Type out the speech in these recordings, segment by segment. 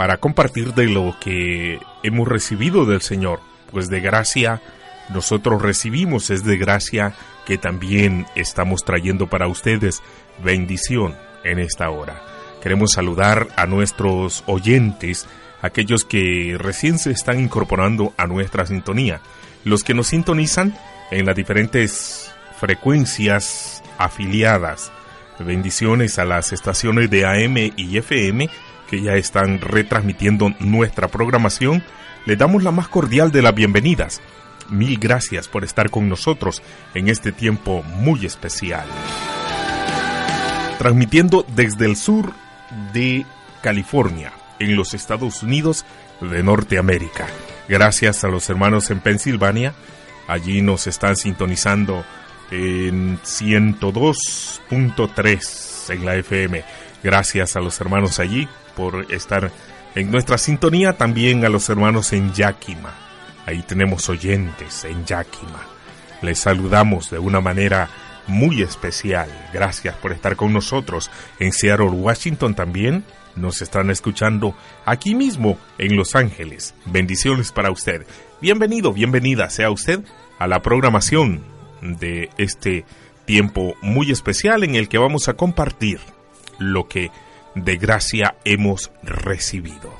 para compartir de lo que hemos recibido del Señor, pues de gracia nosotros recibimos, es de gracia que también estamos trayendo para ustedes bendición en esta hora. Queremos saludar a nuestros oyentes, aquellos que recién se están incorporando a nuestra sintonía, los que nos sintonizan en las diferentes frecuencias afiliadas. Bendiciones a las estaciones de AM y FM que ya están retransmitiendo nuestra programación. Le damos la más cordial de las bienvenidas. Mil gracias por estar con nosotros en este tiempo muy especial. Transmitiendo desde el sur de California, en los Estados Unidos de Norteamérica. Gracias a los hermanos en Pensilvania. Allí nos están sintonizando en 102.3 en la FM. Gracias a los hermanos allí por estar en nuestra sintonía. También a los hermanos en Yakima. Ahí tenemos oyentes en Yakima. Les saludamos de una manera muy especial. Gracias por estar con nosotros en Seattle, Washington también. Nos están escuchando aquí mismo en Los Ángeles. Bendiciones para usted. Bienvenido, bienvenida sea usted a la programación de este tiempo muy especial en el que vamos a compartir lo que de gracia hemos recibido.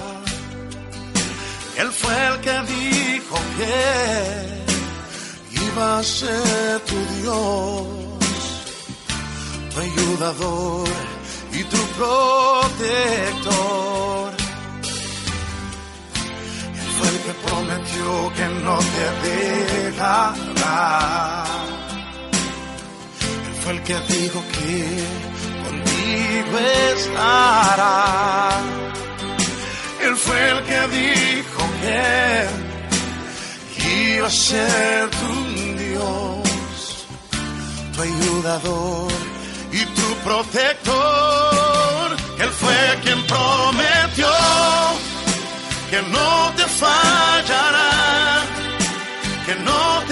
Él fue el que dijo que va a ser tu Dios, tu ayudador y tu protector. Él fue el que prometió que no te dejará. Él fue el que dijo que contigo estará. Él fue el que dijo que iba a ser tu tu ayudador y tu protector. Él fue quien prometió que no te fallará, que no te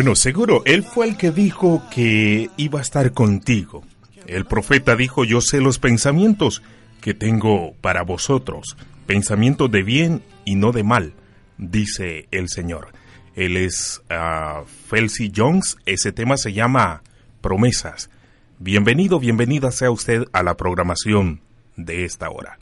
Bueno, seguro, él fue el que dijo que iba a estar contigo. El profeta dijo, yo sé los pensamientos que tengo para vosotros, pensamientos de bien y no de mal, dice el Señor. Él es uh, Jones, ese tema se llama Promesas. Bienvenido, bienvenida sea usted a la programación de esta hora.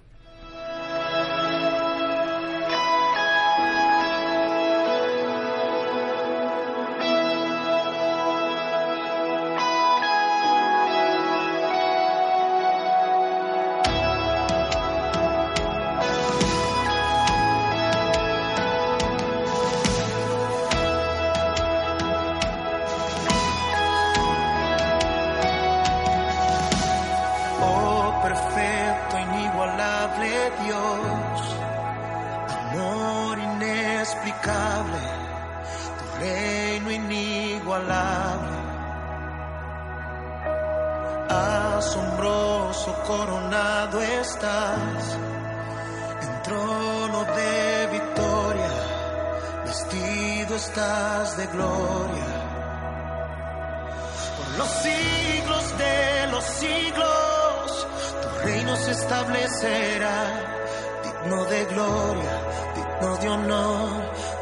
honor,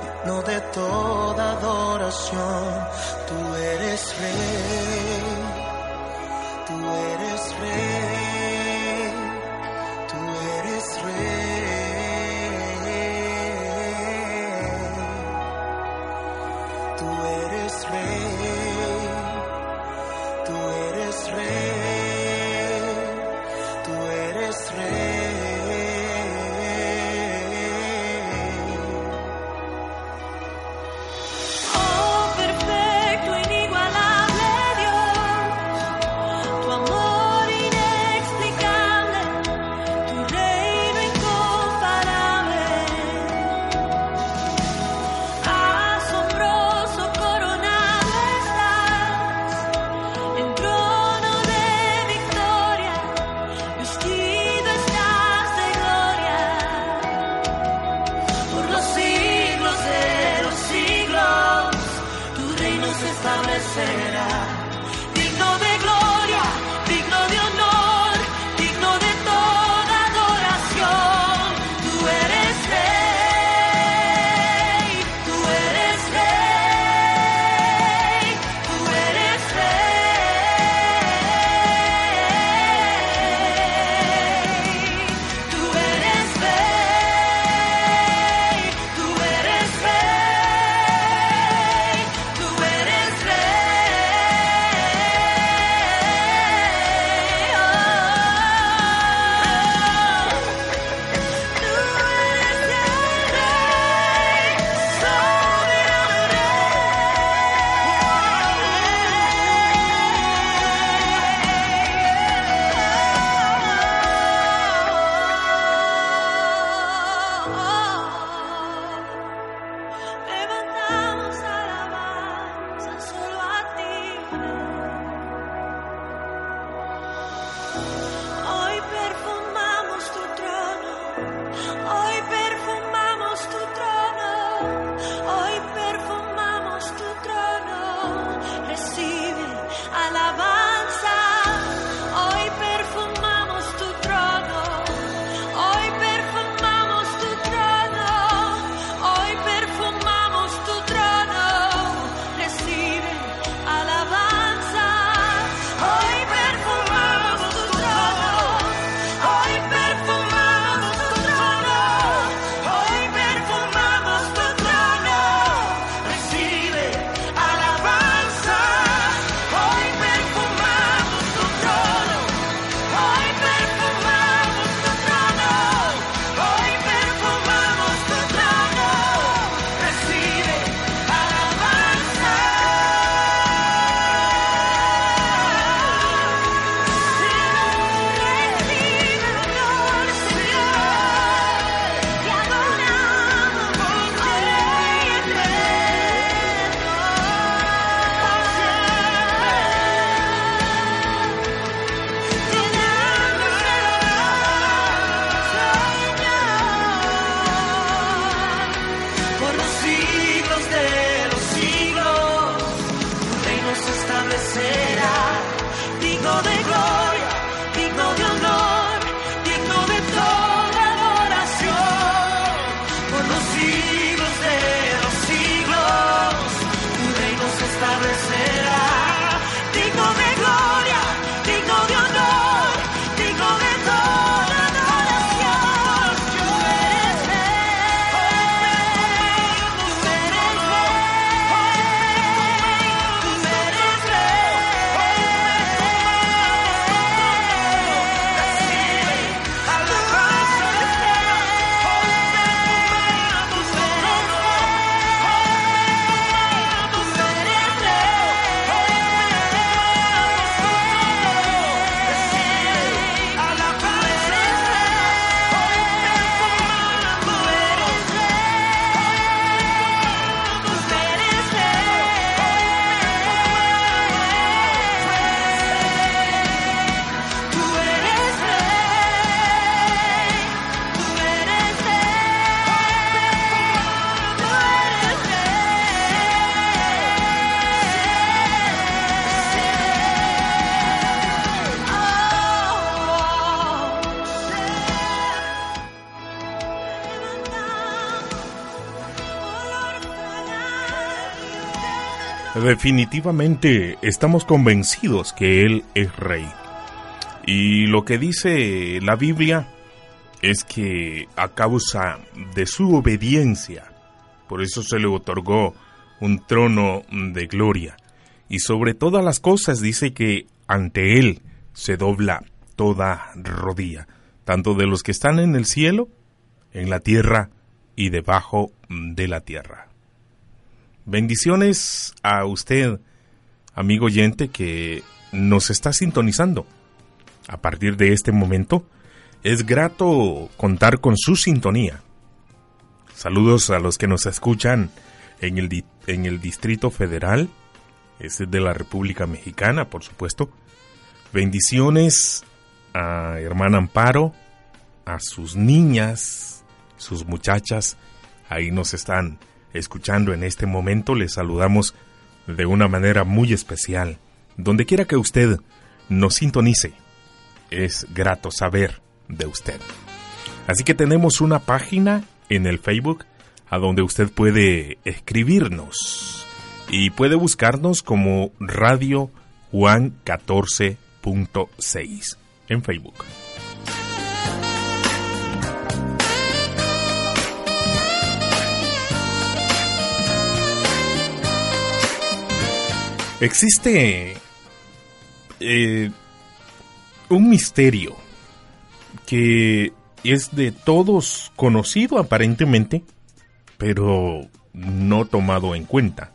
digno de toda adoración. Tú eres rey, tú eres rey. Definitivamente estamos convencidos que Él es rey. Y lo que dice la Biblia es que a causa de su obediencia, por eso se le otorgó un trono de gloria. Y sobre todas las cosas dice que ante Él se dobla toda rodilla, tanto de los que están en el cielo, en la tierra y debajo de la tierra. Bendiciones a usted, amigo oyente, que nos está sintonizando. A partir de este momento, es grato contar con su sintonía. Saludos a los que nos escuchan en el, en el Distrito Federal, es de la República Mexicana, por supuesto. Bendiciones a hermana Amparo, a sus niñas, sus muchachas, ahí nos están escuchando en este momento, les saludamos de una manera muy especial. Donde quiera que usted nos sintonice, es grato saber de usted. Así que tenemos una página en el Facebook a donde usted puede escribirnos y puede buscarnos como Radio Juan 14.6 en Facebook. Existe eh, un misterio que es de todos conocido aparentemente, pero no tomado en cuenta.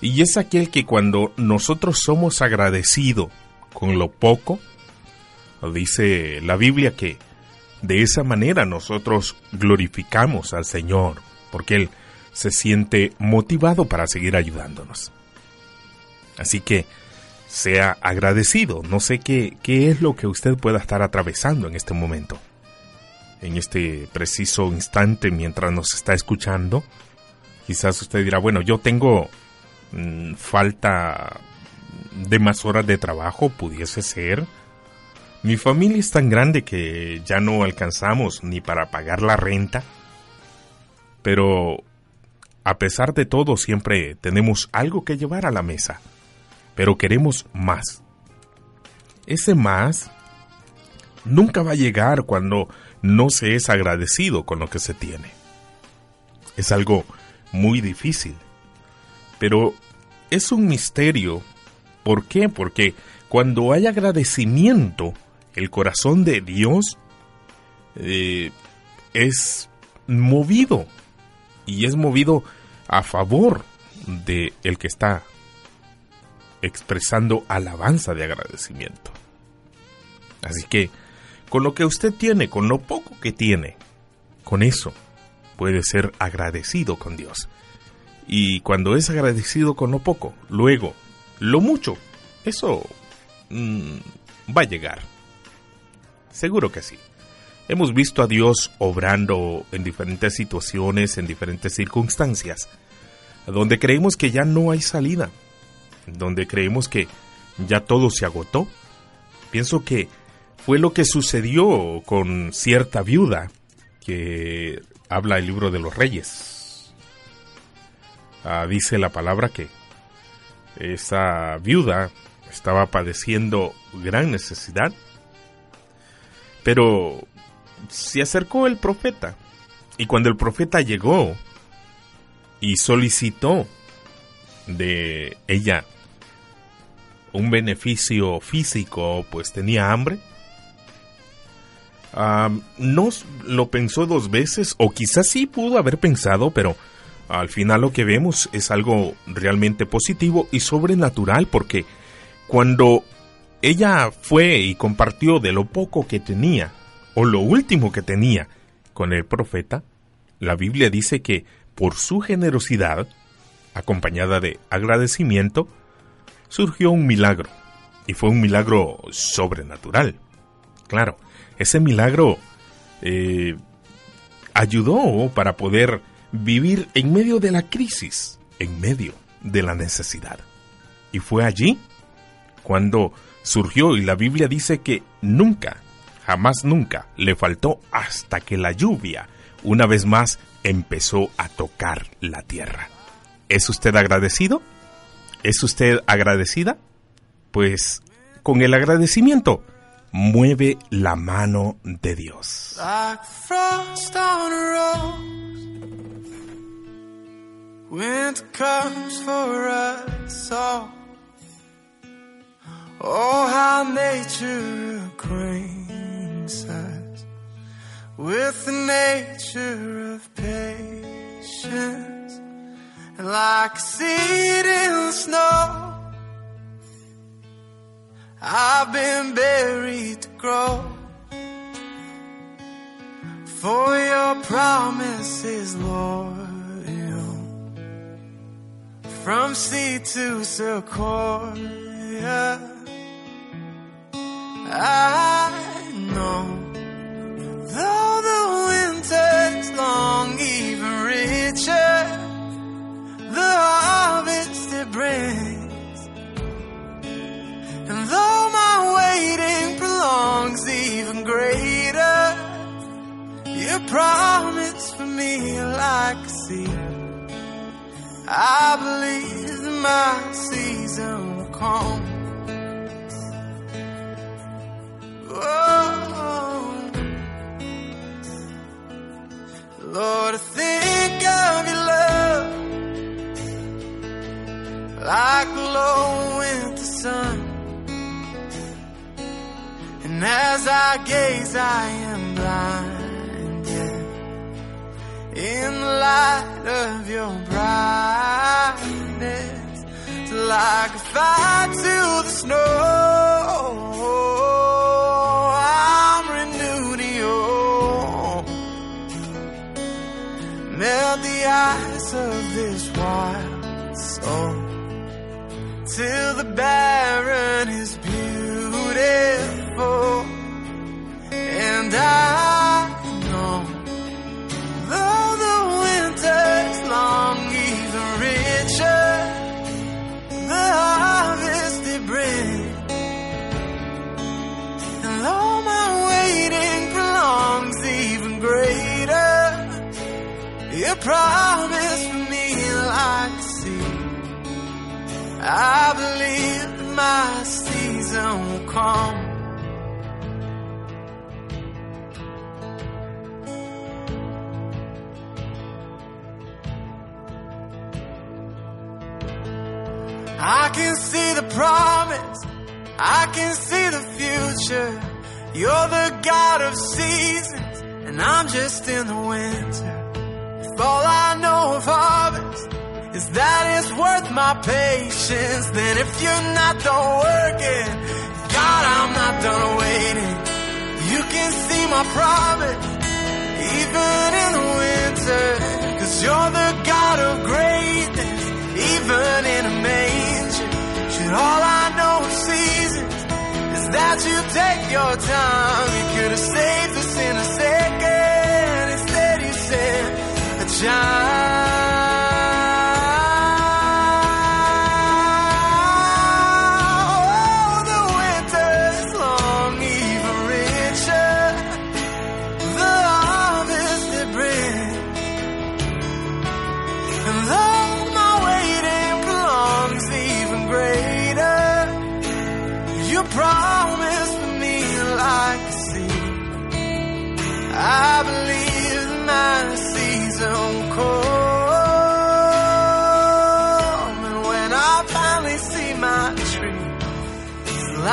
Y es aquel que cuando nosotros somos agradecidos con lo poco, dice la Biblia que de esa manera nosotros glorificamos al Señor, porque Él se siente motivado para seguir ayudándonos. Así que sea agradecido. No sé qué, qué es lo que usted pueda estar atravesando en este momento. En este preciso instante mientras nos está escuchando. Quizás usted dirá, bueno, yo tengo mm, falta de más horas de trabajo, pudiese ser. Mi familia es tan grande que ya no alcanzamos ni para pagar la renta. Pero a pesar de todo siempre tenemos algo que llevar a la mesa pero queremos más. Ese más nunca va a llegar cuando no se es agradecido con lo que se tiene. Es algo muy difícil, pero es un misterio. ¿Por qué? Porque cuando hay agradecimiento, el corazón de Dios eh, es movido y es movido a favor de el que está expresando alabanza de agradecimiento. Así que, con lo que usted tiene, con lo poco que tiene, con eso puede ser agradecido con Dios. Y cuando es agradecido con lo poco, luego, lo mucho, eso mm, va a llegar. Seguro que sí. Hemos visto a Dios obrando en diferentes situaciones, en diferentes circunstancias, donde creemos que ya no hay salida, donde creemos que ya todo se agotó. Pienso que fue lo que sucedió con cierta viuda que habla el libro de los reyes. Ah, dice la palabra que esa viuda estaba padeciendo gran necesidad, pero se acercó el profeta y cuando el profeta llegó y solicitó de ella un beneficio físico, pues tenía hambre. no lo pensó dos veces, o quizás sí pudo haber pensado, pero al final lo que vemos es algo realmente positivo y sobrenatural, porque cuando ella fue y compartió de lo poco que tenía, o lo último que tenía, con el profeta, la Biblia dice que por su generosidad, acompañada de agradecimiento, surgió un milagro, y fue un milagro sobrenatural. Claro, ese milagro eh, ayudó para poder vivir en medio de la crisis, en medio de la necesidad. Y fue allí cuando surgió y la Biblia dice que nunca, jamás nunca le faltó hasta que la lluvia una vez más empezó a tocar la tierra. ¿Es usted agradecido? ¿Es usted agradecida? Pues con el agradecimiento mueve la mano de Dios. like frost on a rose. Winter comes for us all. Oh, how nature acquaints us with the nature of patience. Like seed in snow, I've been buried to grow. For your promise is loyal. From sea to sequoia. I know. Though the winter's long, even richer, the harvest it brings. And though my waiting prolongs, even greater, your promise for me like a seed. I believe that my season will come. Oh, Lord, I think of your love like low winter sun. And as I gaze, I am blinded in the light of your brightness. It's like a fire to the snow. I'm renewed in you. Melt the ice of this wild soul till the barren is beautiful. And I know though the winter's long, even richer, the harvest it brings. And though my waiting prolongs, even greater, your promise I believe that my season will come. I can see the promise. I can see the future. You're the God of seasons, and I'm just in the winter. If all I know of harvest is that it's worth my patience, then if you're not done working, God, I'm not done waiting. You can see my promise, even in the winter, cause you're the God of greatness, even in a manger. Should all I know of seasons is that you take your time, you could have saved us in a second. Instead, you sent a child.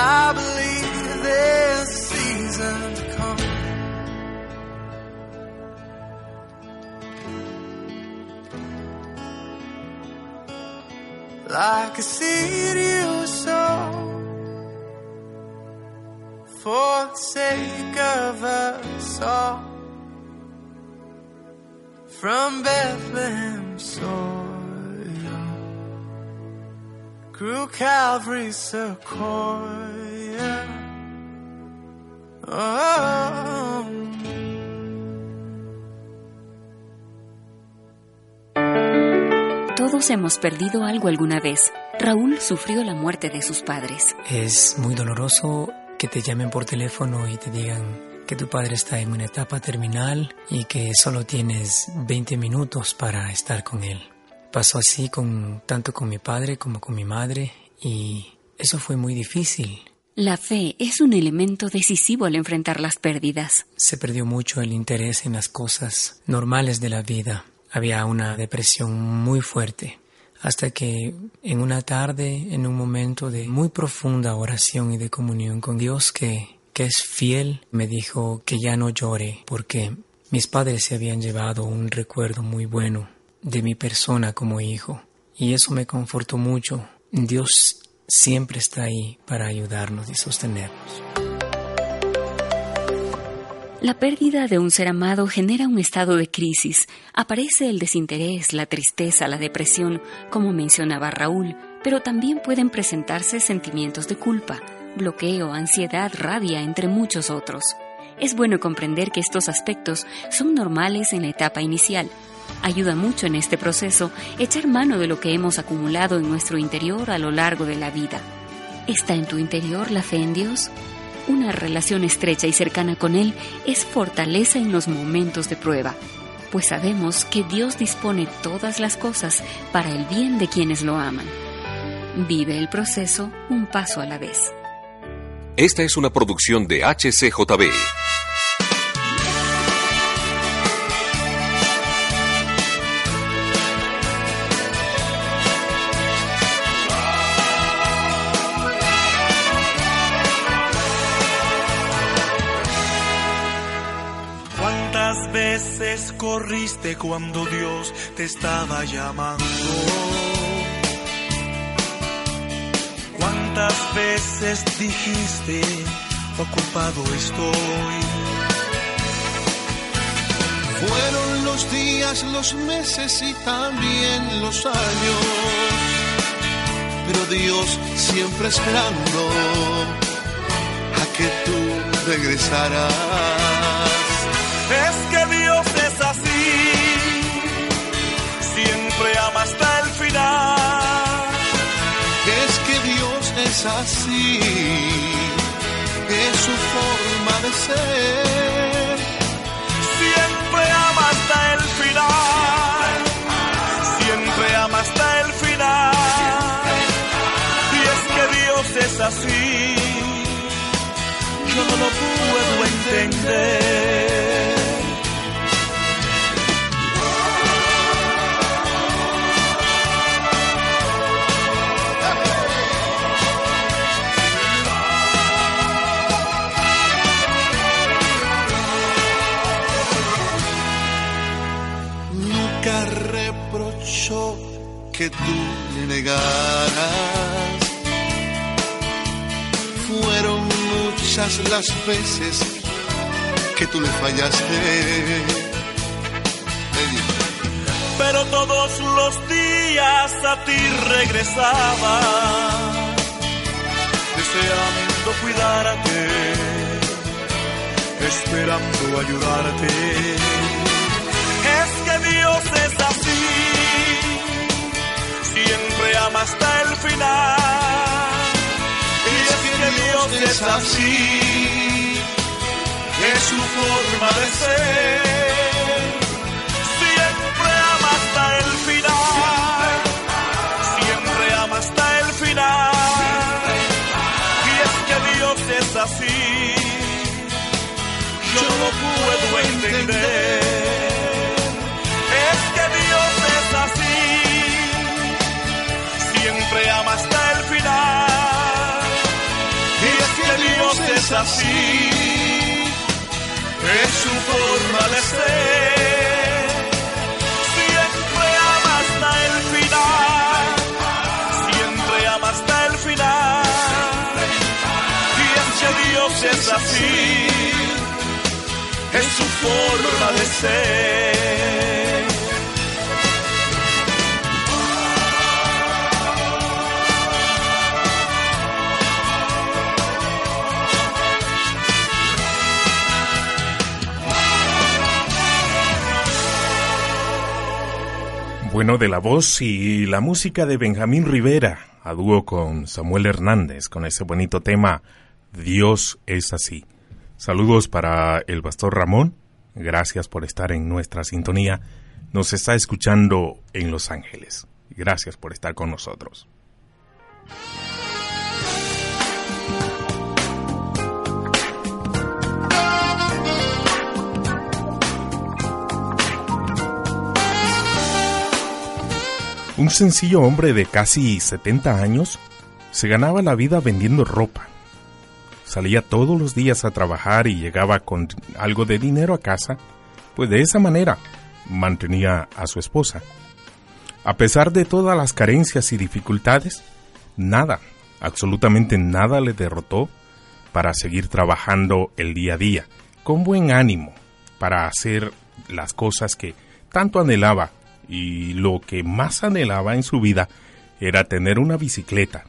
I believe there's a season to come. Like a seed you sow for the sake of us all. From Bethlehem soil grew Calvary sequoia. Oh. Todos hemos perdido algo alguna vez. Raúl sufrió la muerte de sus padres. Es muy doloroso que te llamen por teléfono y te digan que tu padre está en una etapa terminal y que solo tienes 20 minutos para estar con él. Pasó así con tanto con mi padre como con mi madre y eso fue muy difícil. La fe es un elemento decisivo al enfrentar las pérdidas. Se perdió mucho el interés en las cosas normales de la vida. Había una depresión muy fuerte hasta que en una tarde, en un momento de muy profunda oración y de comunión con Dios que, que es fiel, me dijo que ya no llore porque mis padres se habían llevado un recuerdo muy bueno de mi persona como hijo y eso me confortó mucho. Dios siempre está ahí para ayudarnos y sostenernos. La pérdida de un ser amado genera un estado de crisis. Aparece el desinterés, la tristeza, la depresión, como mencionaba Raúl, pero también pueden presentarse sentimientos de culpa, bloqueo, ansiedad, rabia, entre muchos otros. Es bueno comprender que estos aspectos son normales en la etapa inicial. Ayuda mucho en este proceso echar mano de lo que hemos acumulado en nuestro interior a lo largo de la vida. ¿Está en tu interior la fe en Dios? Una relación estrecha y cercana con Él es fortaleza en los momentos de prueba, pues sabemos que Dios dispone todas las cosas para el bien de quienes lo aman. Vive el proceso un paso a la vez. Esta es una producción de HCJB. Corriste cuando Dios te estaba llamando? ¿Cuántas veces dijiste, ocupado estoy? Fueron los días, los meses y también los años, pero Dios siempre esperando a que tú regresaras. Es así, es su forma de ser. Siempre ama hasta el final, siempre ama hasta el final. Y es que Dios es así, yo no lo puedo entender. Que tú le negaras. Fueron muchas las veces que tú le fallaste. Pero todos los días a ti regresaba, deseando cuidarte, esperando ayudarte. Es que Dios es así ama hasta el final. Y es que Dios es así, es su forma de ser. Siempre ama hasta el final, siempre ama hasta el final. Y es que Dios es así, yo no lo puedo entender. Siempre ama hasta el final. Y es que Dios es así, es su forma de ser. Siempre ama hasta el final, siempre ama hasta el final. Y es que Dios es así, es su forma de ser. Bueno, de la voz y la música de Benjamín Rivera, a dúo con Samuel Hernández, con ese bonito tema Dios es así. Saludos para el pastor Ramón, gracias por estar en nuestra sintonía. nos está escuchando en Los Ángeles. Gracias por estar con nosotros. Un sencillo hombre de casi 70 años se ganaba la vida vendiendo ropa. Salía todos los días a trabajar y llegaba con algo de dinero a casa, pues de esa manera mantenía a su esposa. A pesar de todas las carencias y dificultades, nada, absolutamente nada le derrotó para seguir trabajando el día a día, con buen ánimo, para hacer las cosas que tanto anhelaba y lo que más anhelaba en su vida era tener una bicicleta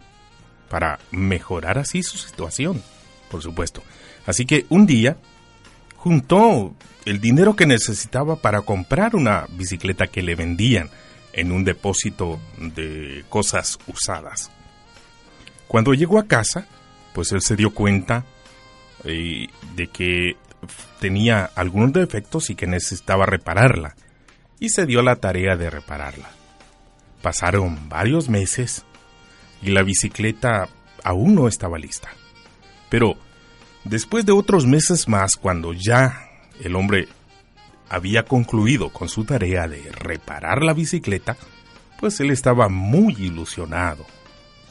para mejorar así su situación, por supuesto. Así que un día juntó el dinero que necesitaba para comprar una bicicleta que le vendían en un depósito de cosas usadas. Cuando llegó a casa, pues él se dio cuenta eh, de que tenía algunos defectos y que necesitaba repararla y se dio la tarea de repararla. Pasaron varios meses y la bicicleta aún no estaba lista. Pero después de otros meses más, cuando ya el hombre había concluido con su tarea de reparar la bicicleta, pues él estaba muy ilusionado,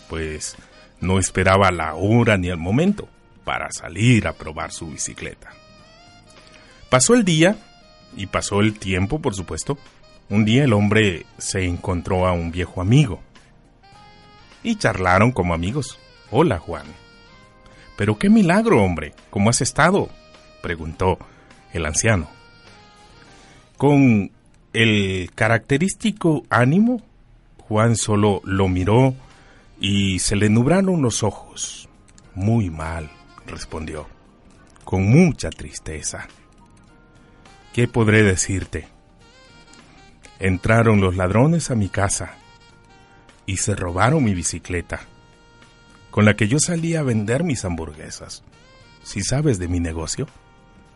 pues no esperaba la hora ni el momento para salir a probar su bicicleta. Pasó el día y pasó el tiempo, por supuesto, un día el hombre se encontró a un viejo amigo y charlaron como amigos. Hola, Juan. Pero qué milagro, hombre. ¿Cómo has estado? preguntó el anciano. Con el característico ánimo, Juan solo lo miró y se le nubraron los ojos. Muy mal, respondió, con mucha tristeza. ¿Qué podré decirte? Entraron los ladrones a mi casa y se robaron mi bicicleta, con la que yo salía a vender mis hamburguesas. ¿Sí sabes de mi negocio?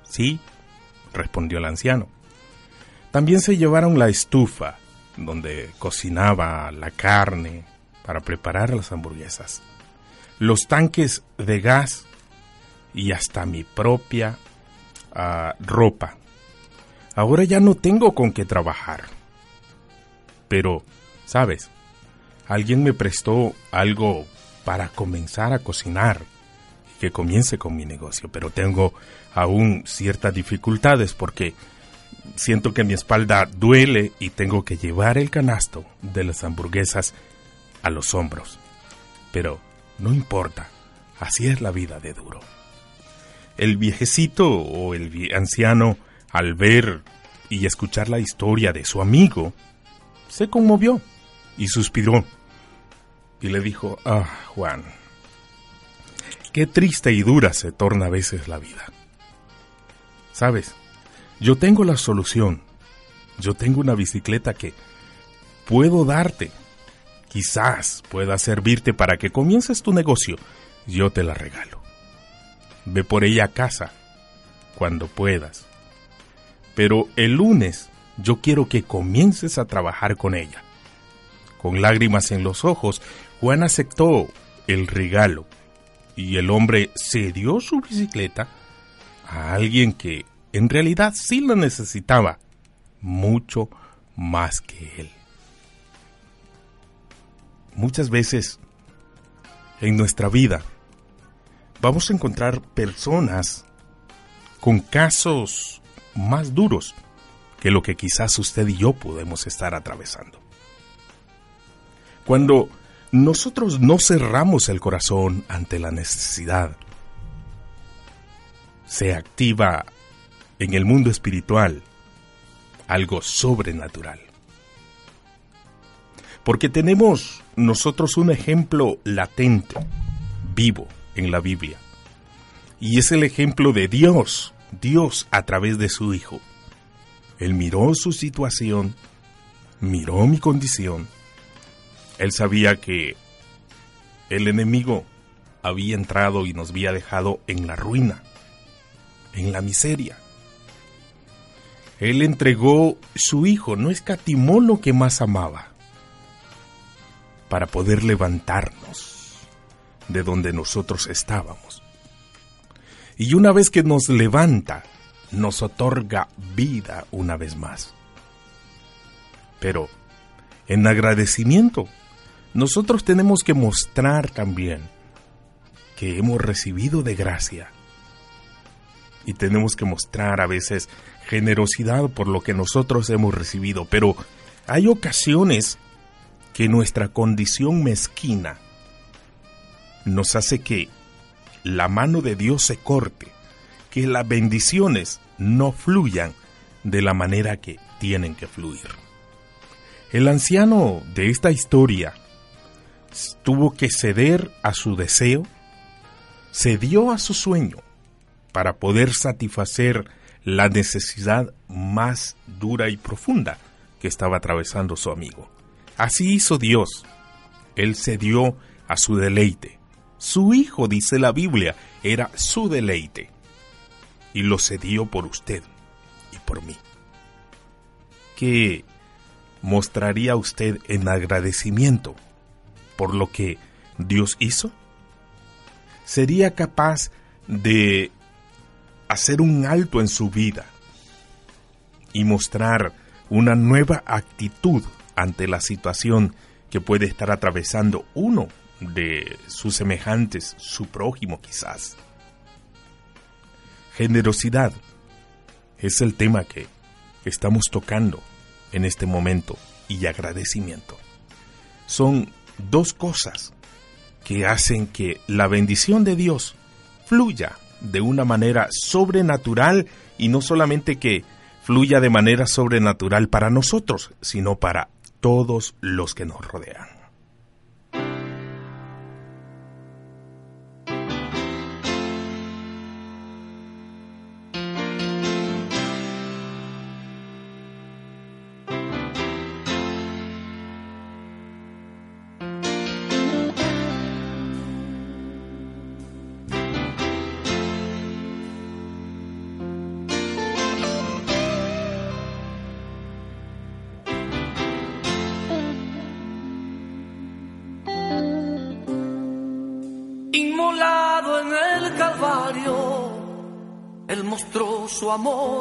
Sí, respondió el anciano. También se llevaron la estufa, donde cocinaba la carne para preparar las hamburguesas, los tanques de gas y hasta mi propia ah, ropa Ahora ya no tengo con qué trabajar. Pero, ¿sabes? Alguien me prestó algo para comenzar a cocinar y que comience con mi negocio, pero tengo aún ciertas dificultades porque siento que mi espalda duele y tengo que llevar el canasto de las hamburguesas a los hombros. Pero no importa, así es la vida de duro. El viejecito o el anciano al ver y escuchar la historia de su amigo, se conmovió y suspiró y le dijo, ah, Juan, qué triste y dura se torna a veces la vida. Sabes, yo tengo la solución. Yo tengo una bicicleta que puedo darte. Quizás pueda servirte para que comiences tu negocio. Yo te la regalo. Ve por ella a casa cuando puedas pero el lunes yo quiero que comiences a trabajar con ella. Con lágrimas en los ojos, Juan aceptó el regalo y el hombre cedió su bicicleta a alguien que en realidad sí la necesitaba mucho más que él. Muchas veces en nuestra vida vamos a encontrar personas con casos más duros que lo que quizás usted y yo podemos estar atravesando. Cuando nosotros no cerramos el corazón ante la necesidad, se activa en el mundo espiritual algo sobrenatural. Porque tenemos nosotros un ejemplo latente, vivo en la Biblia. Y es el ejemplo de Dios Dios a través de su Hijo. Él miró su situación, miró mi condición. Él sabía que el enemigo había entrado y nos había dejado en la ruina, en la miseria. Él entregó su Hijo, no escatimó lo que más amaba, para poder levantarnos de donde nosotros estábamos. Y una vez que nos levanta, nos otorga vida una vez más. Pero, en agradecimiento, nosotros tenemos que mostrar también que hemos recibido de gracia. Y tenemos que mostrar a veces generosidad por lo que nosotros hemos recibido, pero hay ocasiones que nuestra condición mezquina nos hace que la mano de Dios se corte, que las bendiciones no fluyan de la manera que tienen que fluir. El anciano de esta historia tuvo que ceder a su deseo, cedió a su sueño para poder satisfacer la necesidad más dura y profunda que estaba atravesando su amigo. Así hizo Dios. Él cedió a su deleite. Su hijo, dice la Biblia, era su deleite. Y lo cedió por usted y por mí. ¿Qué mostraría usted en agradecimiento por lo que Dios hizo? ¿Sería capaz de hacer un alto en su vida y mostrar una nueva actitud ante la situación que puede estar atravesando uno de sus semejantes, su prójimo quizás. Generosidad es el tema que estamos tocando en este momento y agradecimiento. Son dos cosas que hacen que la bendición de Dios fluya de una manera sobrenatural y no solamente que fluya de manera sobrenatural para nosotros, sino para todos los que nos rodean. Amor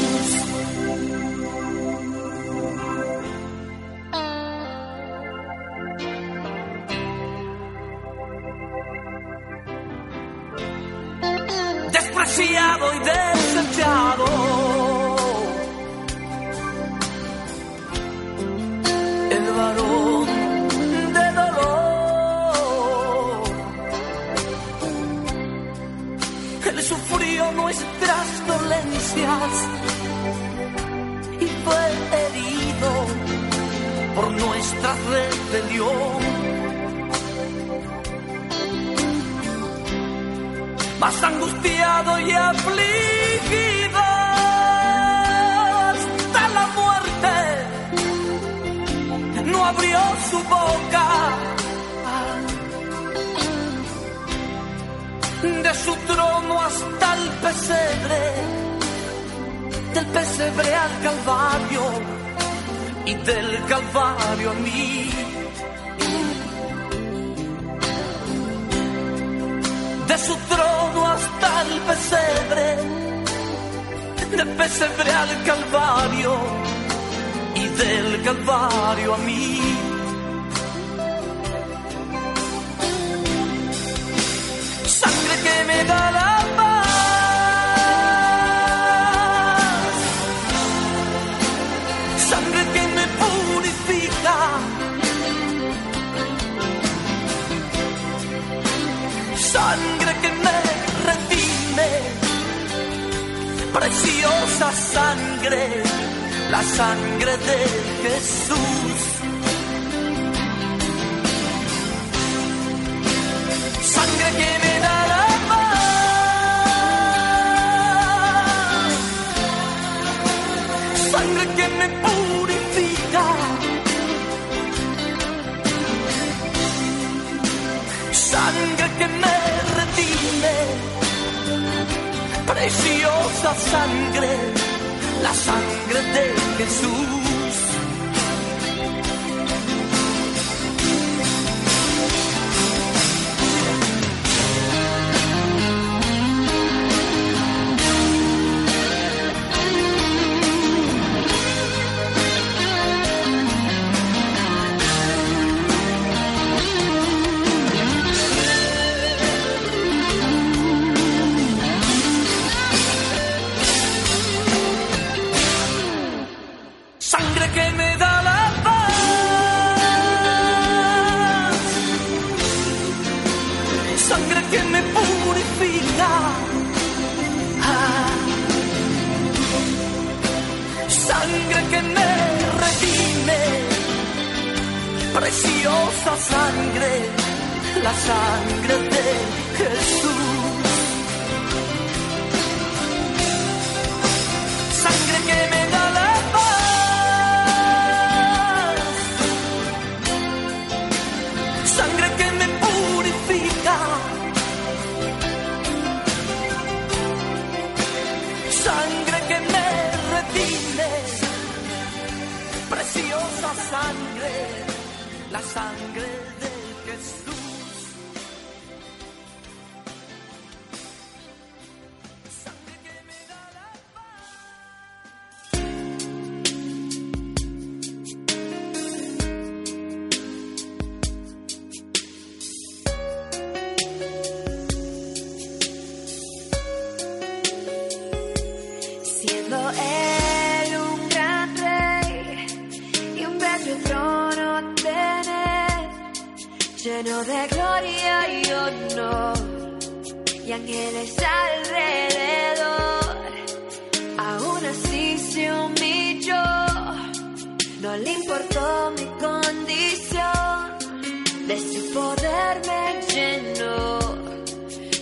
preciosa sangre, la sangre de Jesús.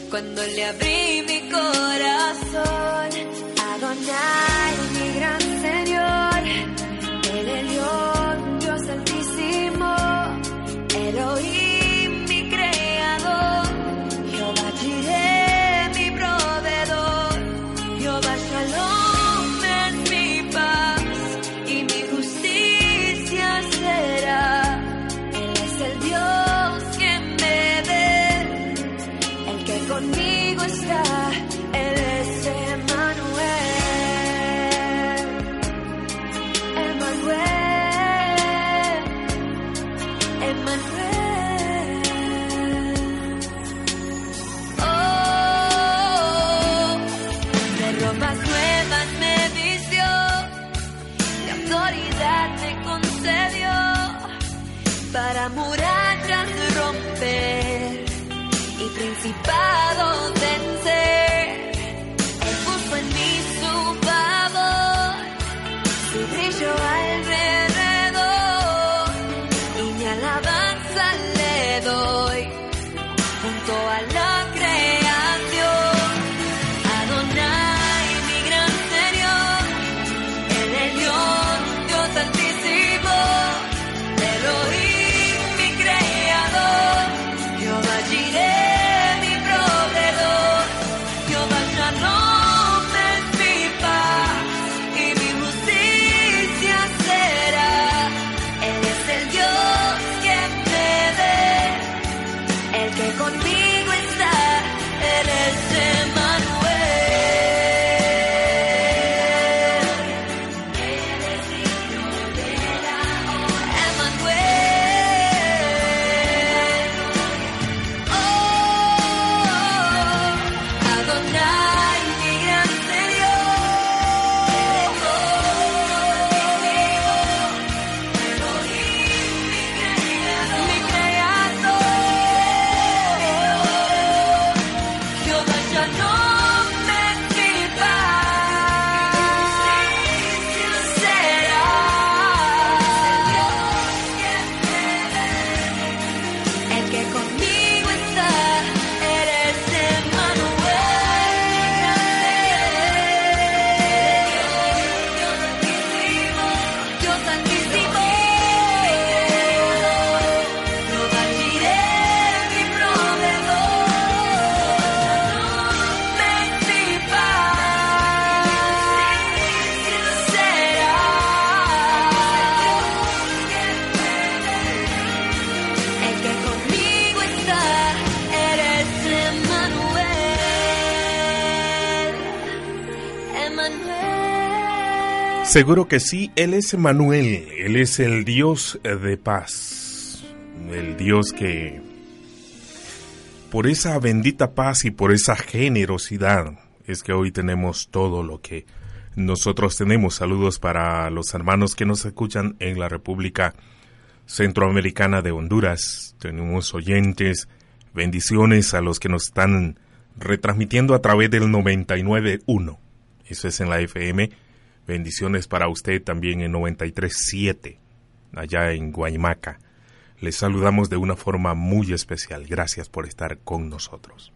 Cuando le abrí mi corazón, a. Seguro que sí, Él es Emanuel, Él es el Dios de paz, el Dios que por esa bendita paz y por esa generosidad es que hoy tenemos todo lo que nosotros tenemos. Saludos para los hermanos que nos escuchan en la República Centroamericana de Honduras. Tenemos oyentes, bendiciones a los que nos están retransmitiendo a través del 99.1. Eso es en la FM. Bendiciones para usted también en 93.7, allá en Guaymaca. Les saludamos de una forma muy especial. Gracias por estar con nosotros.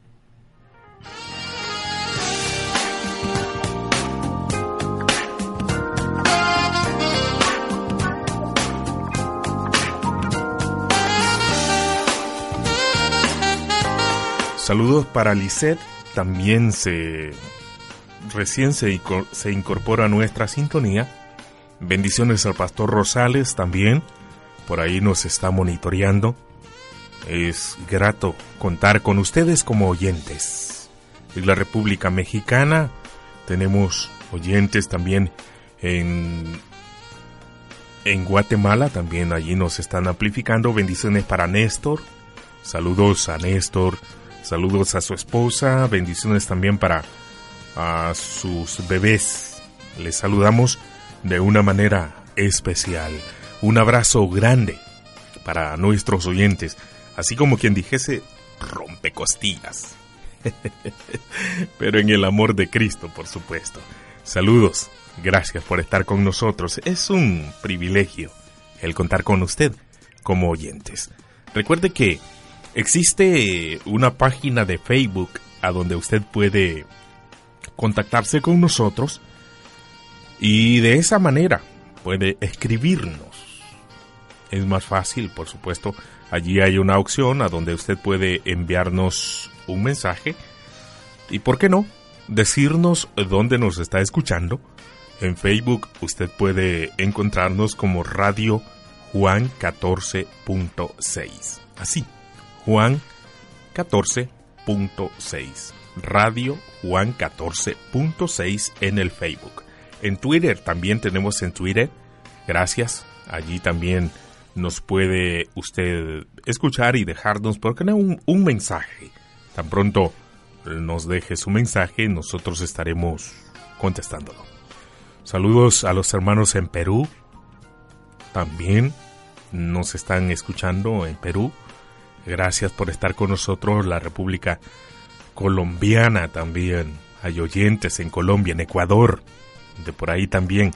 Saludos para Lisette, también se recién se, se incorpora a nuestra sintonía. Bendiciones al pastor Rosales también, por ahí nos está monitoreando. Es grato contar con ustedes como oyentes. En la República Mexicana tenemos oyentes también en, en Guatemala, también allí nos están amplificando. Bendiciones para Néstor. Saludos a Néstor. Saludos a su esposa. Bendiciones también para a sus bebés. Les saludamos de una manera especial. Un abrazo grande para nuestros oyentes, así como quien dijese rompecostillas. Pero en el amor de Cristo, por supuesto. Saludos, gracias por estar con nosotros. Es un privilegio el contar con usted como oyentes. Recuerde que existe una página de Facebook a donde usted puede contactarse con nosotros y de esa manera puede escribirnos. Es más fácil, por supuesto. Allí hay una opción a donde usted puede enviarnos un mensaje y, ¿por qué no?, decirnos dónde nos está escuchando. En Facebook usted puede encontrarnos como Radio Juan 14.6. Así, Juan 14.6. Radio Juan 14.6 en el Facebook. En Twitter también tenemos en Twitter. Gracias. Allí también nos puede usted escuchar y dejarnos, ¿por qué no? Un, un mensaje. Tan pronto nos deje su mensaje, nosotros estaremos contestándolo. Saludos a los hermanos en Perú. También nos están escuchando en Perú. Gracias por estar con nosotros. La República Colombiana también. Hay oyentes en Colombia, en Ecuador. De por ahí también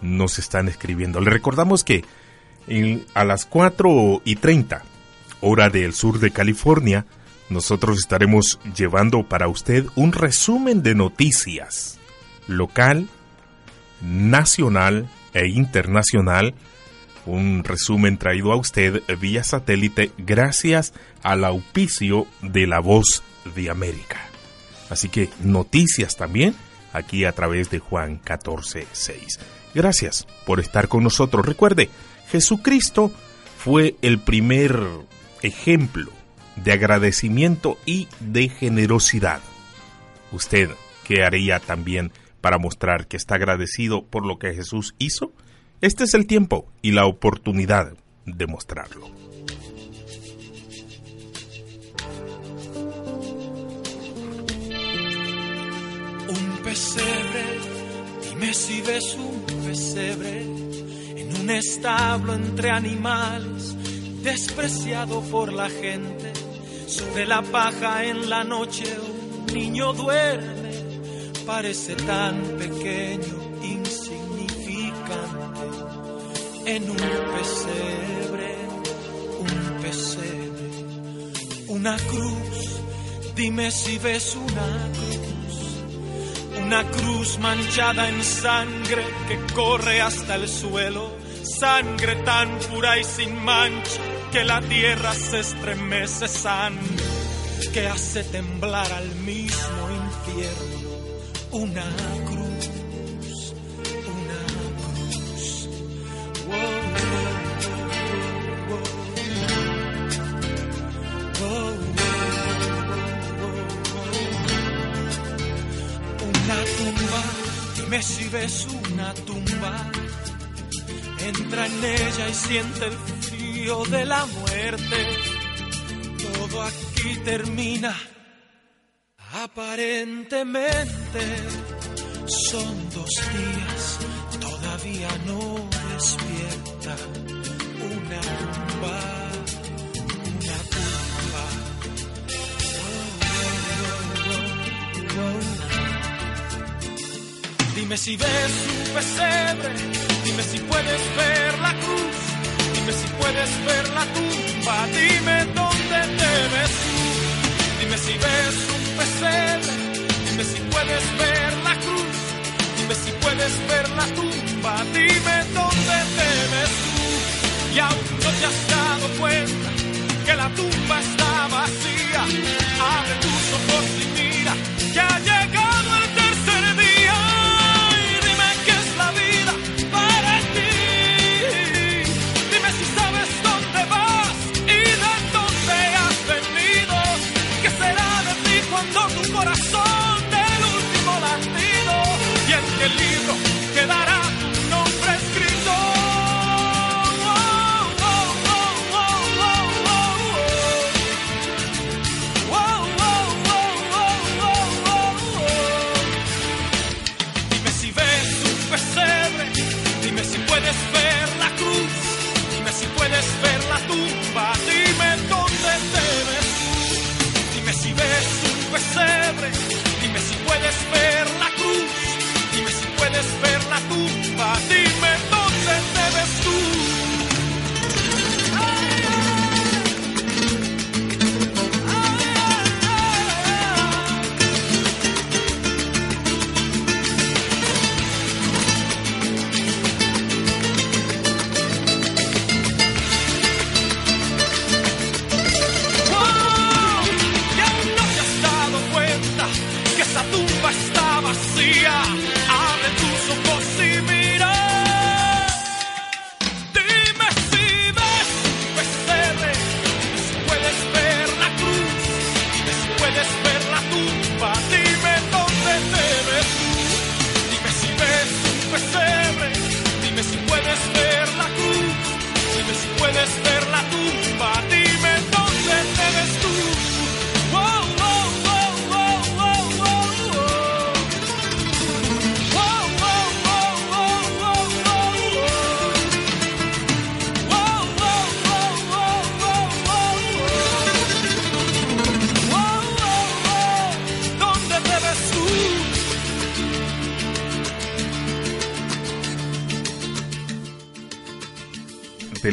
nos están escribiendo. Le recordamos que en- a las 4 y 30, hora del sur de California, nosotros estaremos llevando para usted un resumen de noticias local, nacional e internacional. Un resumen traído a usted vía satélite gracias al auspicio de la voz de América. Así que noticias también aquí a través de Juan 14:6. Gracias por estar con nosotros. Recuerde, Jesucristo fue el primer ejemplo de agradecimiento y de generosidad. ¿Usted qué haría también para mostrar que está agradecido por lo que Jesús hizo? Este es el tiempo y la oportunidad de mostrarlo. Pesebre, dime si ves un pesebre en un establo entre animales, despreciado por la gente. Sobre la paja en la noche un niño duerme, parece tan pequeño, insignificante. En un pesebre, un pesebre, una cruz, dime si ves una cruz. Una cruz manchada en sangre que corre hasta el suelo, sangre tan pura y sin mancha que la tierra se estremece, sangre que hace temblar al mismo infierno. Una cruz, si ves una tumba. Entra en ella y siente el frío de la muerte. Todo aquí termina. Aparentemente son dos días, todavía no despierta. Una tumba, Dime si ves un pesebre, dime si puedes ver la cruz, dime si puedes ver la tumba, dime dónde te ves tú, dime si ves un pesebre, dime si puedes ver la cruz, dime si puedes ver la tumba, dime dónde te ves tú, y aún no te has dado cuenta que la tumba está vacía, abre tus ojos y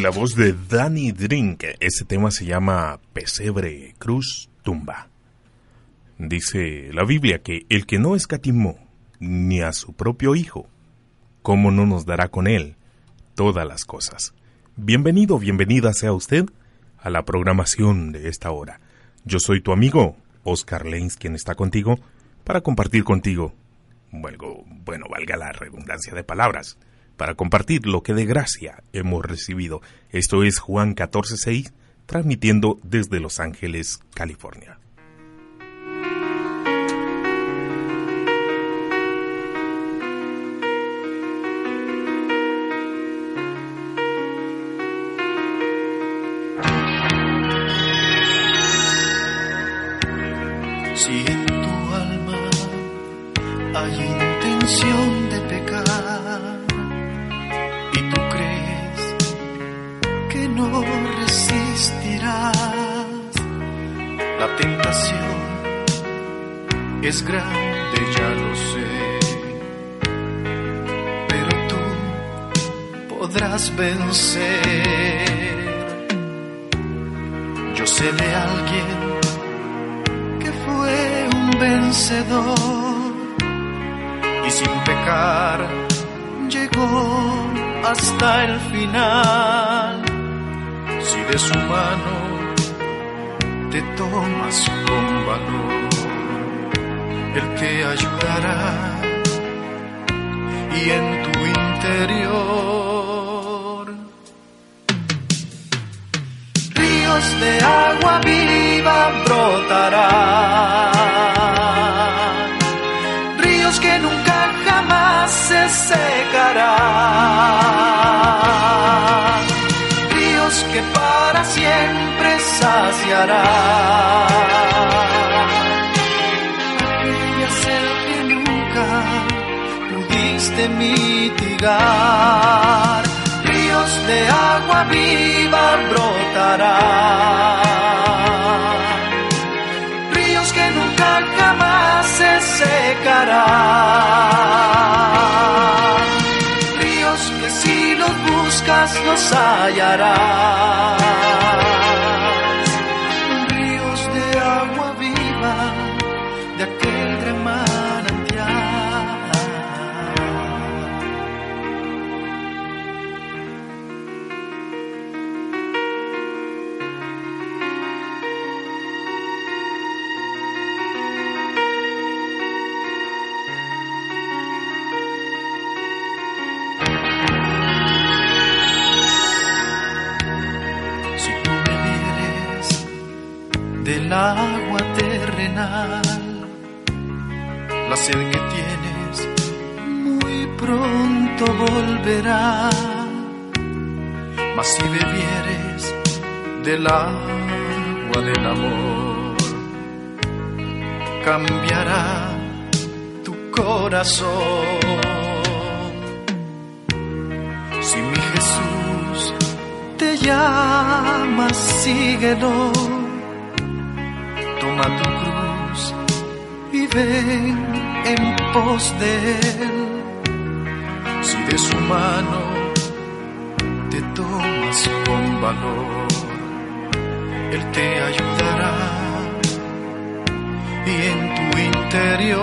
la voz de Danny Drink. Ese tema se llama Pesebre, Cruz, Tumba. Dice la Biblia que el que no escatimó ni a su propio Hijo, ¿cómo no nos dará con él todas las cosas? Bienvenido, bienvenida sea usted a la programación de esta hora. Yo soy tu amigo, Oscar Lenz, quien está contigo para compartir contigo, bueno, bueno, valga la redundancia de palabras, para compartir lo que de gracia hemos recibido. Esto es Juan 14:6, transmitiendo desde Los Ángeles, California. Si en tu alma hay intención de no resistirás, la tentación es grande, ya lo sé, pero tú podrás vencer. Yo sé de alguien que fue un vencedor y sin pecar llegó hasta el final. De su mano te tomas con valor, Él te ayudará y en tu interior. Ríos de agua viva brotarán, ríos que nunca jamás se secarán, siempre saciarán. Aquella sed que nunca pudiste mitigar, ríos de agua viva brotarán, ríos que nunca jamás se secarán, buscas los hallarás, agua terrenal, la sed que tienes muy pronto volverá. Mas si bebieres del agua del amor, cambiará tu corazón. Si mi Jesús te llama, síguelo. Toma tu cruz y ven en pos de él. Si de su mano te tomas con valor, él te ayudará y en tu interior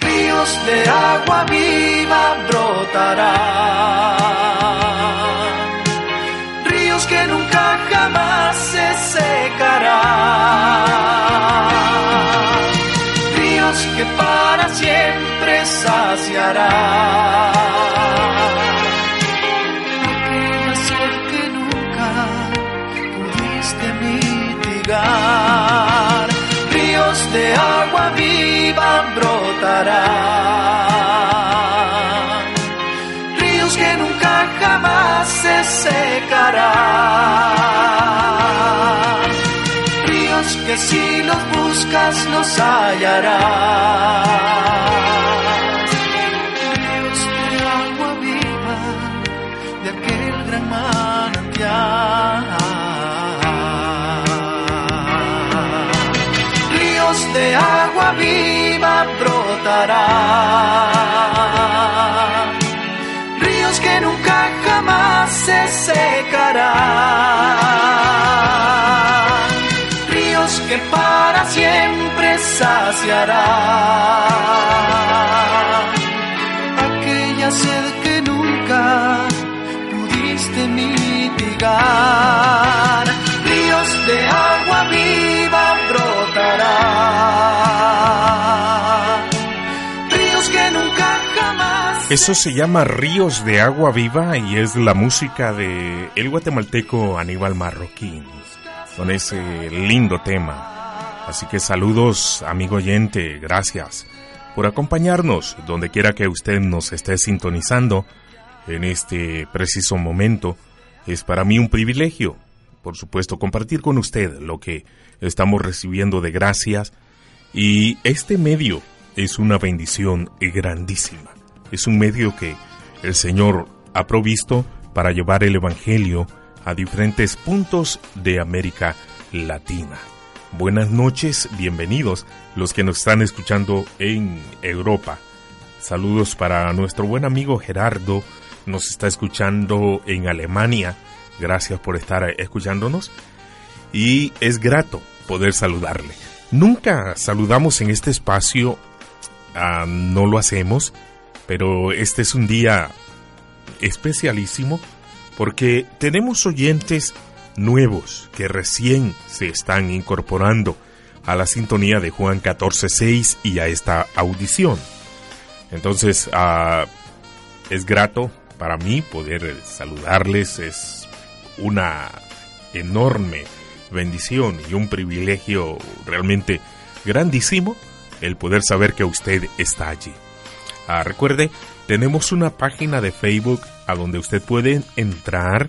ríos de agua viva brotarán, se secarán, ríos que para siempre saciarán. Aquella que nunca pudiste mitigar, ríos de agua viva brotarán, ríos que nunca jamás se secarán, que si los buscas los hallarás, ríos de agua viva de aquel gran manantial. Ríos de agua viva brotarán, ríos que nunca jamás se secarán, para siempre saciarán aquella sed que nunca pudiste mitigar, ríos de agua viva brotarán, ríos que nunca jamás Eso se llama Ríos de Agua Viva y es la música de el guatemalteco Aníbal Marroquín con ese lindo tema. Así que saludos, amigo oyente, gracias por acompañarnos donde quiera que usted nos esté sintonizando en este preciso momento. Es para mí un privilegio, por supuesto, compartir con usted lo que estamos recibiendo de gracias y este medio es una bendición grandísima. Es un medio que el Señor ha provisto para llevar el Evangelio a diferentes puntos de América Latina. Buenas noches, bienvenidos los que nos están escuchando en Europa. Saludos para nuestro buen amigo Gerardo, nos está escuchando en Alemania. Gracias por estar escuchándonos y es grato poder saludarle. Nunca saludamos en este espacio, ah, no lo hacemos, pero este es un día especialísimo porque tenemos oyentes nuevos que recién se están incorporando a la sintonía de Juan 14.6 y a esta audición. Entonces, ah, es grato para mí poder saludarles, es una enorme bendición y un privilegio realmente grandísimo el poder saber que usted está allí. Ah, recuerde, tenemos una página de Facebook a donde usted puede entrar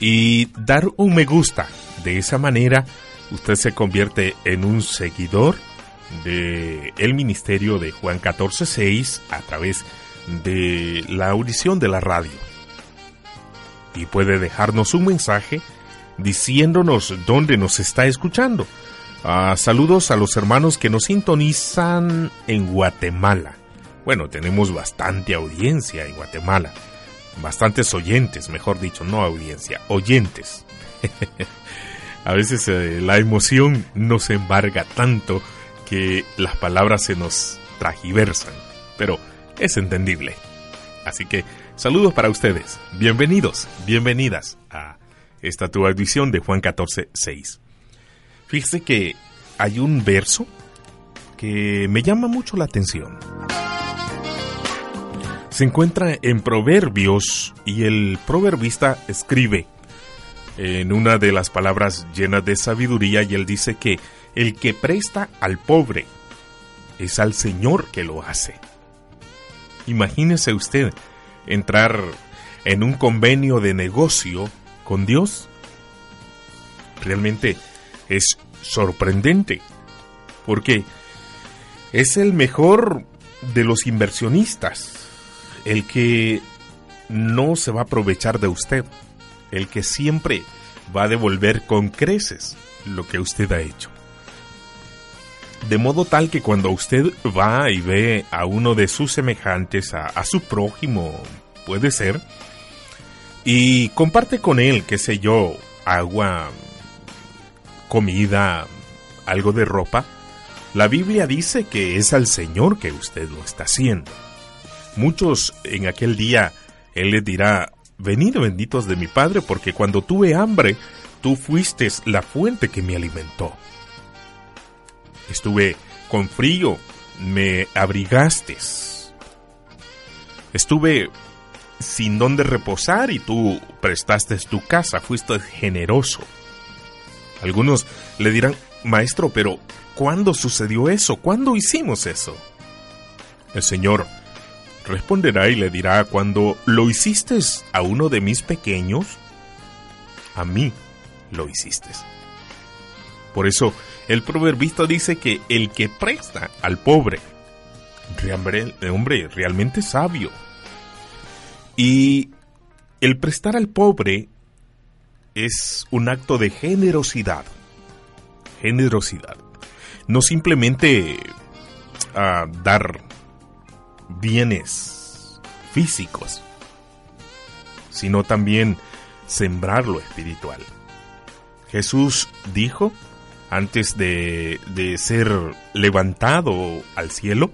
y dar un me gusta. De esa manera, usted se convierte en un seguidor de el ministerio de Juan 14:6 a través de la audición de la radio. Y puede dejarnos un mensaje diciéndonos dónde nos está escuchando. Ah, saludos a los hermanos que nos sintonizan en Guatemala. Bueno, tenemos bastante audiencia en Guatemala. Bastantes oyentes, mejor dicho, no audiencia, oyentes. a veces eh, la emoción nos embarga tanto que las palabras se nos tragiversan, pero es entendible. Así que saludos para ustedes, bienvenidos, bienvenidas a esta tu audición de Juan 14, 6. Fíjese que hay un verso que me llama mucho la atención se encuentra en Proverbios y el proverbista escribe en una de las palabras llenas de sabiduría y él dice que el que presta al pobre es al Señor que lo hace. Imagínese usted entrar en un convenio de negocio con Dios. Realmente es sorprendente porque es el mejor de los inversionistas el que no se va a aprovechar de usted, el que siempre va a devolver con creces lo que usted ha hecho. De modo tal que cuando usted va y ve a uno de sus semejantes, a, su prójimo, puede ser, y comparte con él, qué sé yo, agua, comida, algo de ropa, la Biblia dice que es al Señor que usted lo está haciendo. Muchos en aquel día Él les dirá, venid benditos de mi Padre, porque cuando tuve hambre, tú fuiste la fuente que me alimentó. Estuve con frío, me abrigaste. Estuve sin dónde reposar y tú prestaste tu casa, fuiste generoso. Algunos le dirán, maestro, pero ¿cuándo sucedió eso? ¿Cuándo hicimos eso? El Señor responderá y le dirá, cuando lo hiciste a uno de mis pequeños, a mí lo hiciste. Por eso el proverbista dice que el que presta al pobre, hombre realmente sabio. Y el prestar al pobre es un acto de generosidad. Generosidad. No simplemente a ah, dar bienes físicos, sino también sembrar lo espiritual. Jesús dijo, antes de, de ser levantado al cielo,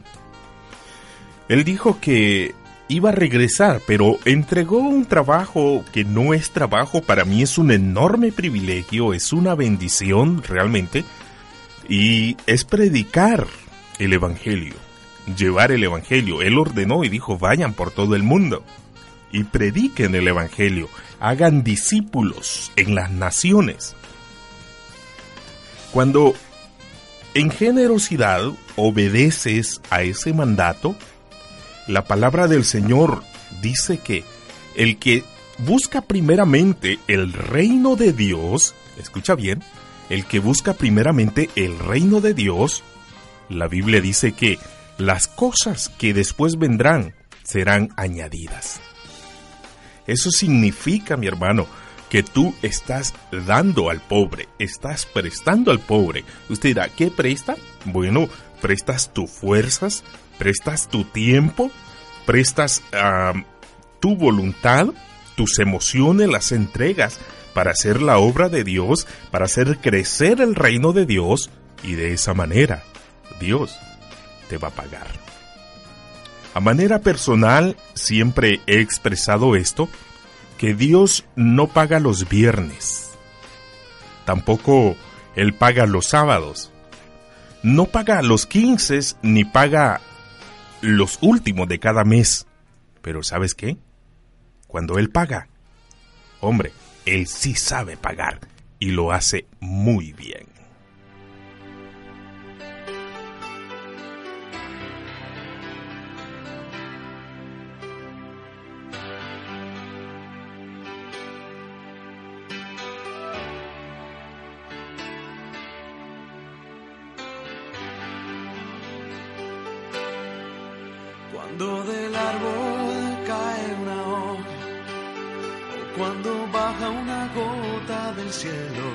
él dijo que iba a regresar, pero entregó un trabajo que no es trabajo, para mí es un enorme privilegio, es una bendición realmente, y es predicar el Evangelio llevar el Evangelio. Él ordenó y dijo, vayan por todo el mundo y prediquen el Evangelio, hagan discípulos en las naciones. Cuando en generosidad obedeces a ese mandato, la palabra del Señor dice que el que busca primeramente el reino de Dios, escucha bien, el que busca primeramente el reino de Dios, la Biblia dice que las cosas que después vendrán serán añadidas. Eso significa, mi hermano, que tú estás dando al pobre, estás prestando al pobre. Usted dirá, ¿qué presta? Bueno, prestas tus fuerzas, prestas tu tiempo, prestas tu voluntad, tus emociones, las entregas para hacer la obra de Dios, para hacer crecer el reino de Dios y de esa manera Dios te va a pagar. A manera personal siempre he expresado esto, que Dios no paga los viernes, tampoco Él paga los sábados, no paga los quince ni paga los últimos de cada mes. Pero ¿sabes qué? Cuando Él paga, hombre, Él sí sabe pagar y lo hace muy bien. Cielo,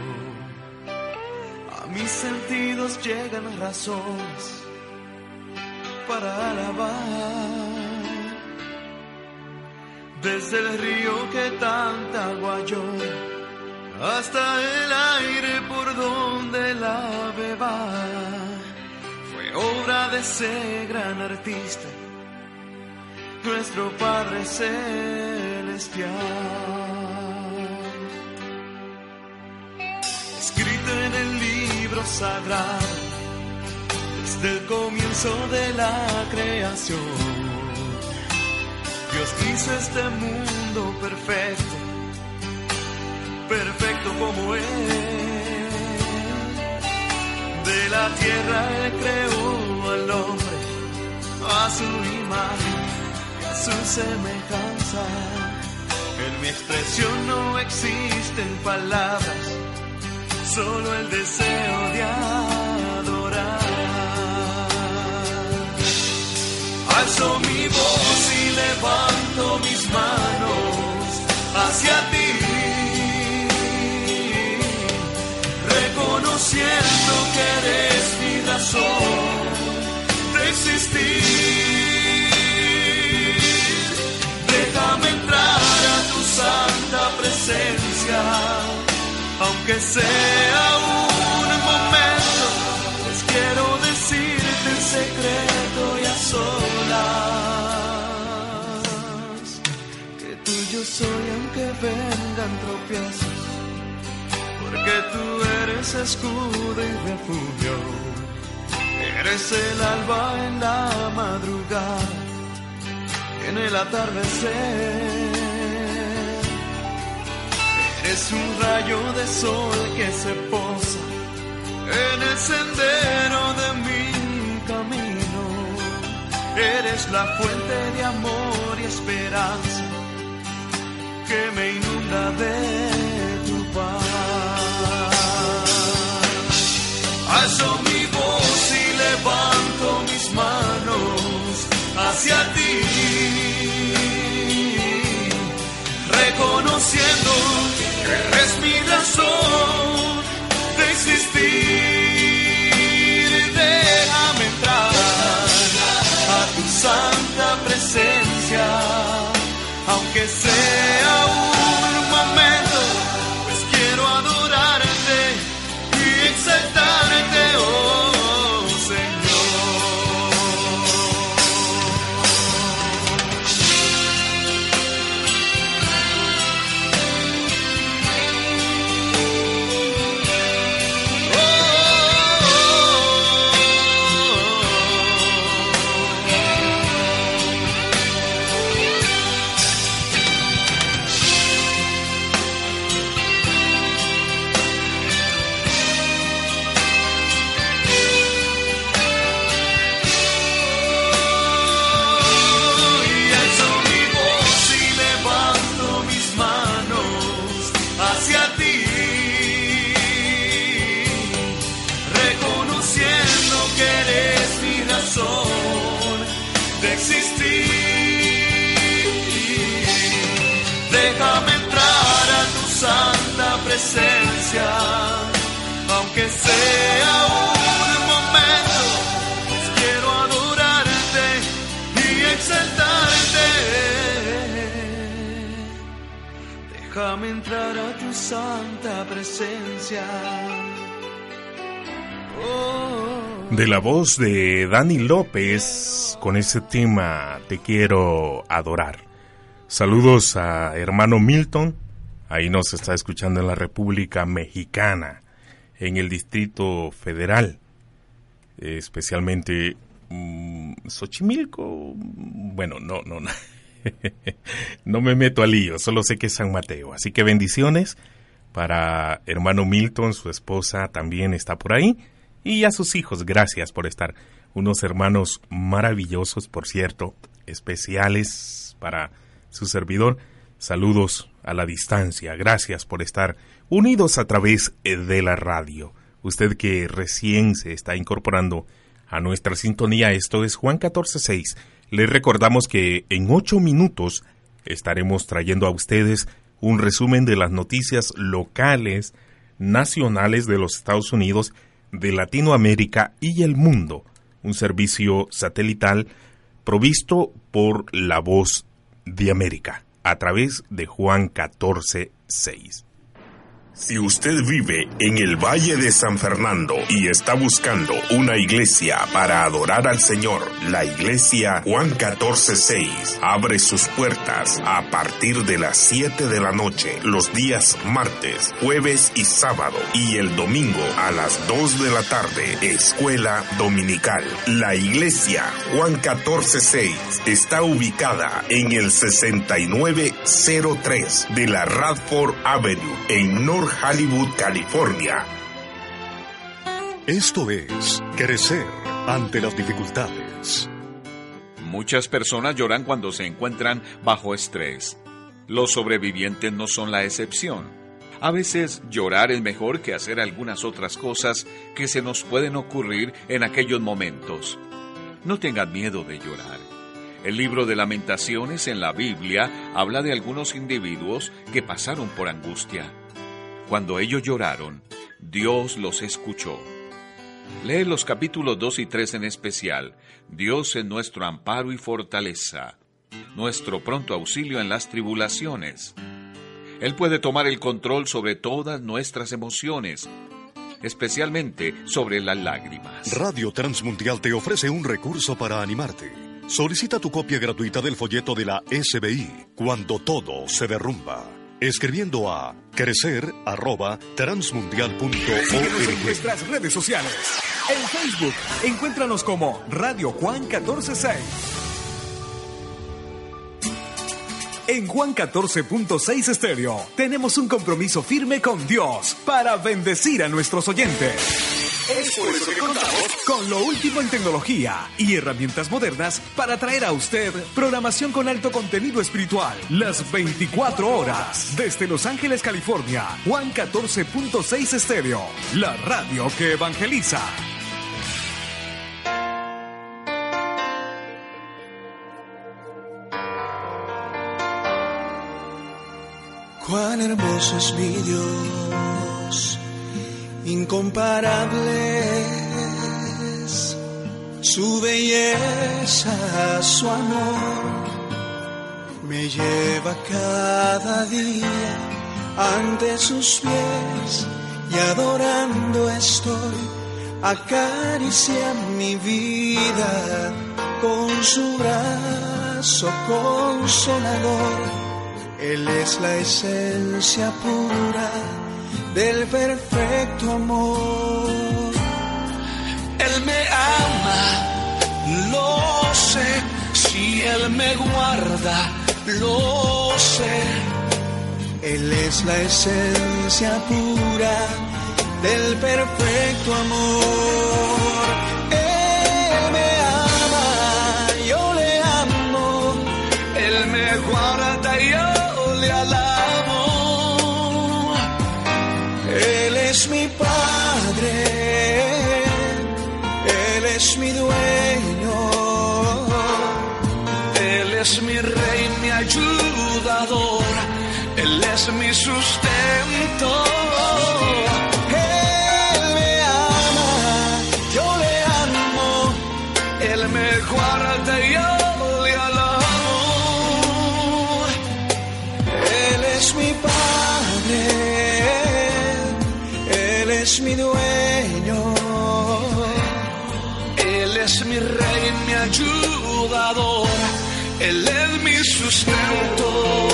a mis sentidos llegan razones para alabar. Desde el río que tanta agua hasta el aire por donde la beba, fue obra de ese gran artista nuestro Padre Celestial. Libro sagrado, desde el comienzo de la creación, Dios hizo este mundo perfecto, perfecto como Él. De la tierra Él creó al hombre a su imagen su semejanza. En mi expresión no existen palabras, solo el deseo de adorar. Alzo mi voz y levanto mis manos hacia ti, reconociendo que eres mi razón de existir. Aunque sea un momento, pues quiero decirte en secreto y a solas. Que tuyo soy aunque vengan tropiezos, porque tú eres escudo y refugio, eres el alba en la madrugada, en el atardecer es un rayo de sol que se posa en el sendero de mi camino. Eres la fuente de amor y esperanza que me inunda de tu paz. Alzo mi voz y levanto mis manos hacia ti, reconociendo eres mi razón de existir. Entrar a tu santa presencia, aunque sea un voz de Dani López con ese tema Te quiero adorar. Saludos a hermano Milton, ahí nos está escuchando en la República Mexicana, en el Distrito Federal, especialmente mmm, Xochimilco. Bueno, no, no, no. no me meto al lío, solo sé que es San Mateo. Así que bendiciones para hermano Milton, su esposa también está por ahí, y a sus hijos, gracias por estar. Unos hermanos maravillosos, por cierto, especiales para su servidor. Saludos a la distancia, gracias por estar unidos a través de la radio. Usted que recién se está incorporando a nuestra sintonía, esto es Juan 14.6 les recordamos que en ocho minutos estaremos trayendo a ustedes un resumen de las noticias locales, nacionales de los Estados Unidos, de Latinoamérica y el mundo. Un servicio satelital provisto por La Voz de América a través de Juan 14.6. Si usted vive en el Valle de San Fernando y está buscando una iglesia para adorar al Señor, la iglesia Juan 14:6 abre sus puertas a partir de las 7 de la noche los días martes, jueves y sábado y el domingo a las 2 de la tarde, escuela dominical. La iglesia Juan 14:6 está ubicada en el 6903 de la Radford Avenue en North Hollywood, California. Esto es Crecer ante las dificultades. Muchas personas lloran cuando se encuentran bajo estrés. Los sobrevivientes no son la excepción. A veces llorar es mejor que hacer algunas otras cosas que se nos pueden ocurrir en aquellos momentos. No tengan miedo de llorar. El libro de lamentaciones en la Biblia habla de algunos individuos que pasaron por angustia. Cuando ellos lloraron, Dios los escuchó. Lee los capítulos 2 y 3 en especial. Dios es nuestro amparo y fortaleza, nuestro pronto auxilio en las tribulaciones. Él puede tomar el control sobre todas nuestras emociones, especialmente sobre las lágrimas. Radio Transmundial te ofrece un recurso para animarte. Solicita tu copia gratuita del folleto de la SBI, Cuando todo se derrumba escribiendo a crecer arroba transmundial.org. nuestras redes sociales. En Facebook, encuéntranos como Radio Juan 146. En Juan 14.6 Estéreo tenemos un compromiso firme con Dios para bendecir a nuestros oyentes. Es por eso que contamos con lo último en tecnología y herramientas modernas para traer a usted programación con alto contenido espiritual las 24 horas desde Los Ángeles, California. Juan 14.6 Estéreo, la radio que evangeliza. Cuán hermoso es mi Dios, incomparable es su belleza, su amor, me lleva cada día ante sus pies y adorando estoy, acaricia mi vida con su brazo consolador. Él es la esencia pura del perfecto amor. Él me ama, lo sé, si Él me guarda, lo sé. Él es la esencia pura del perfecto amor. Es mi Rey, mi ayudador, Él es mi sustento. Él es mi sustento.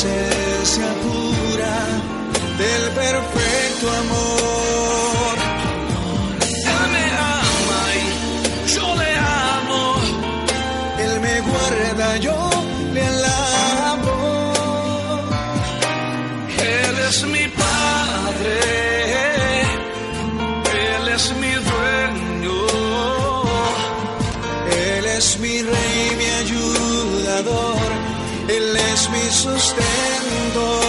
Esencia pura del perfecto amor. Él me ama y yo le amo. Él me guarda, yo le alabo. Él es mi padre. Él es mi dueño. Él es mi rey, mi sustento.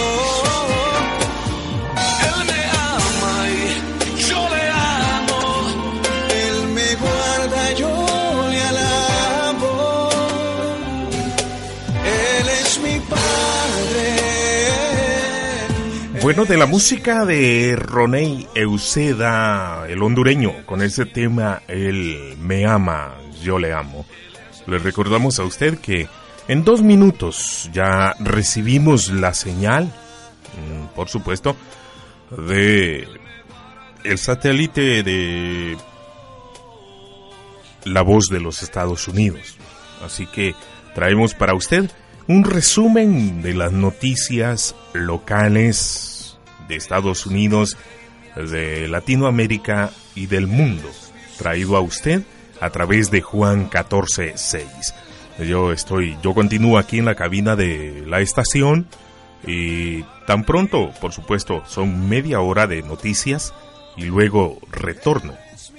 Él me ama y yo le amo, Él me guarda, yo le alabo. Él es mi Padre. Bueno, de la música de Roney Euseda, el hondureño, con ese tema, Él me ama, yo le amo. Le recordamos a usted que en dos minutos ya recibimos la señal, mm, por supuesto, de el satélite de la voz de los Estados Unidos. Así que traemos para usted un resumen de las noticias locales de Estados Unidos, de Latinoamérica y del mundo, traído a usted a través de Juan 14.6. Yo estoy, yo continúo aquí en la cabina de la estación y tan pronto, por supuesto, son media hora de noticias y luego retorno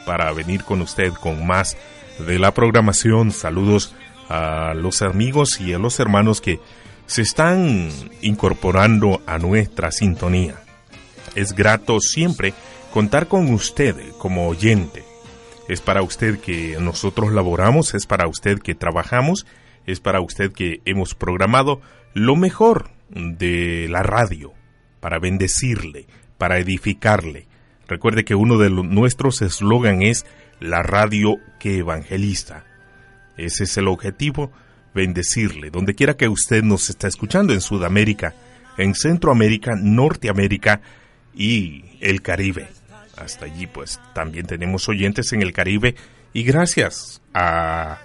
para venir con usted con más de la programación. Saludos a los amigos y a los hermanos que se están incorporando a nuestra sintonía. Es grato siempre contar con usted como oyente. Es para usted que nosotros laboramos, es para usted que trabajamos, es para usted que hemos programado lo mejor de la radio para bendecirle, para edificarle. Recuerde que uno de nuestros eslogan es la radio que evangeliza. Ese es el objetivo, bendecirle, donde quiera que usted nos está escuchando en Sudamérica, en Centroamérica, Norteamérica y el Caribe. Hasta allí pues también tenemos oyentes en el Caribe y gracias a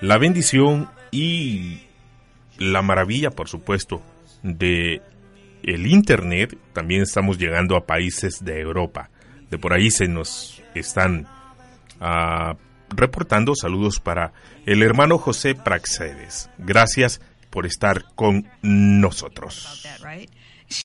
la bendición y la maravilla, por supuesto, de el internet, también estamos llegando a países de Europa. De por ahí se nos están uh, reportando saludos para el hermano José Praxedes. Gracias por estar con nosotros.